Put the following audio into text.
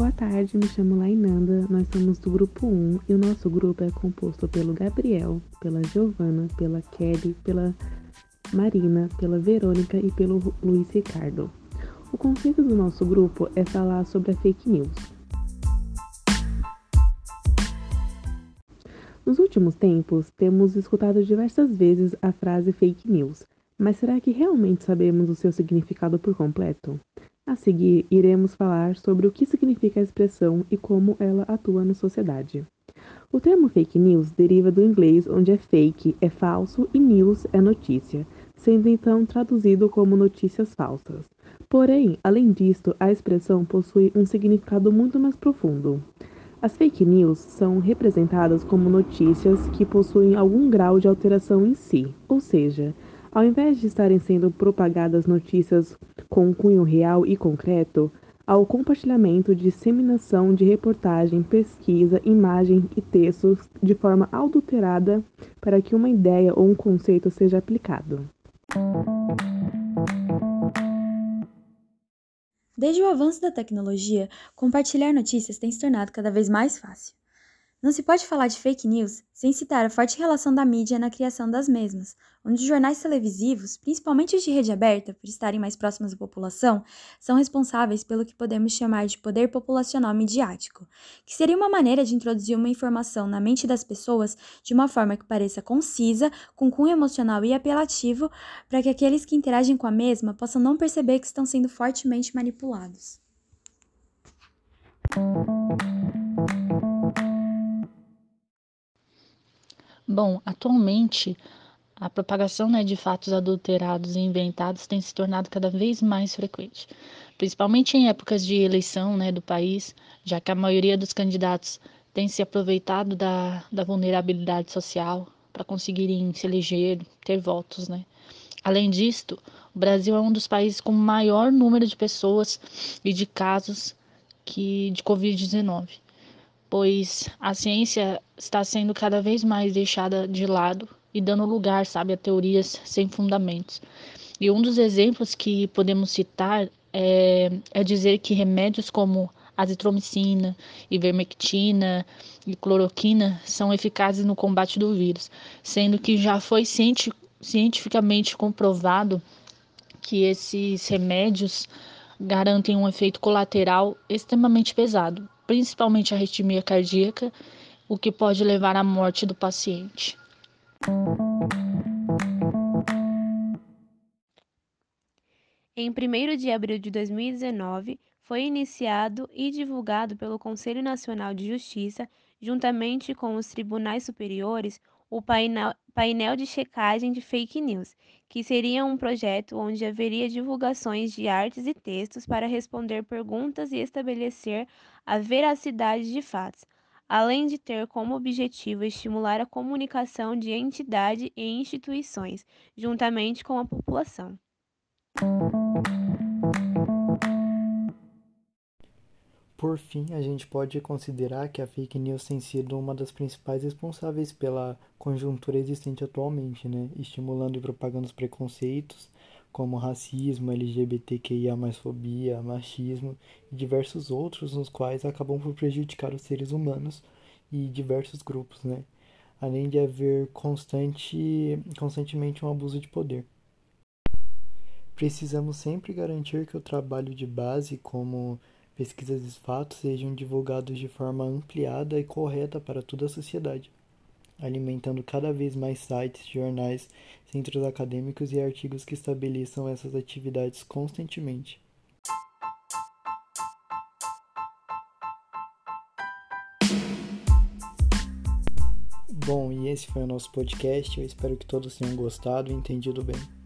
Boa tarde, me chamo Lainanda, nós somos do grupo 1 e o nosso grupo é composto pelo Gabriel, pela Giovana, pela Kelly, pela Marina, pela Verônica e pelo Luiz Ricardo. O conceito do nosso grupo é falar sobre a fake news. Nos últimos tempos, temos escutado diversas vezes a frase fake news, mas será que realmente sabemos o seu significado por completo? A seguir, iremos falar sobre o que significa a expressão e como ela atua na sociedade. O termo fake news deriva do inglês, onde é fake é falso e news é notícia, sendo então traduzido como notícias falsas. Porém, além disto, a expressão possui um significado muito mais profundo. As fake news são representadas como notícias que possuem algum grau de alteração em si, ou seja, ao invés de estarem sendo propagadas notícias com cunho real e concreto, ao compartilhamento e disseminação de reportagem, pesquisa, imagem e textos de forma adulterada para que uma ideia ou um conceito seja aplicado. Desde o avanço da tecnologia, compartilhar notícias tem se tornado cada vez mais fácil. Não se pode falar de fake news sem citar a forte relação da mídia na criação das mesmas, onde os jornais televisivos, principalmente os de rede aberta, por estarem mais próximos da população, são responsáveis pelo que podemos chamar de poder populacional midiático, que seria uma maneira de introduzir uma informação na mente das pessoas de uma forma que pareça concisa, com cunho emocional e apelativo, para que aqueles que interagem com a mesma possam não perceber que estão sendo fortemente manipulados. Bom, atualmente a propagação né, de fatos adulterados e inventados tem se tornado cada vez mais frequente, principalmente em épocas de eleição né, do país, já que a maioria dos candidatos tem se aproveitado da, da vulnerabilidade social para conseguirem se eleger, ter votos. Né? Além disto, o Brasil é um dos países com maior número de pessoas e de casos que, de Covid-19 pois a ciência está sendo cada vez mais deixada de lado e dando lugar, sabe, a teorias sem fundamentos. E um dos exemplos que podemos citar é, é dizer que remédios como azitromicina, ivermectina e cloroquina são eficazes no combate do vírus, sendo que já foi cienti cientificamente comprovado que esses remédios garantem um efeito colateral extremamente pesado, principalmente a arritmia cardíaca, o que pode levar à morte do paciente. Em 1 de abril de 2019, foi iniciado e divulgado pelo Conselho Nacional de Justiça, juntamente com os tribunais superiores, o painel, painel de checagem de fake news, que seria um projeto onde haveria divulgações de artes e textos para responder perguntas e estabelecer a veracidade de fatos, além de ter como objetivo estimular a comunicação de entidade e instituições, juntamente com a população. Por fim, a gente pode considerar que a fake news tem sido uma das principais responsáveis pela conjuntura existente atualmente, né? estimulando e propagando os preconceitos como racismo, LGBTQIA, fobia, machismo e diversos outros, nos quais acabam por prejudicar os seres humanos e diversos grupos, né? além de haver constante, constantemente um abuso de poder. Precisamos sempre garantir que o trabalho de base, como pesquisas e fatos sejam divulgados de forma ampliada e correta para toda a sociedade, alimentando cada vez mais sites, jornais, centros acadêmicos e artigos que estabeleçam essas atividades constantemente. Bom, e esse foi o nosso podcast. Eu espero que todos tenham gostado e entendido bem.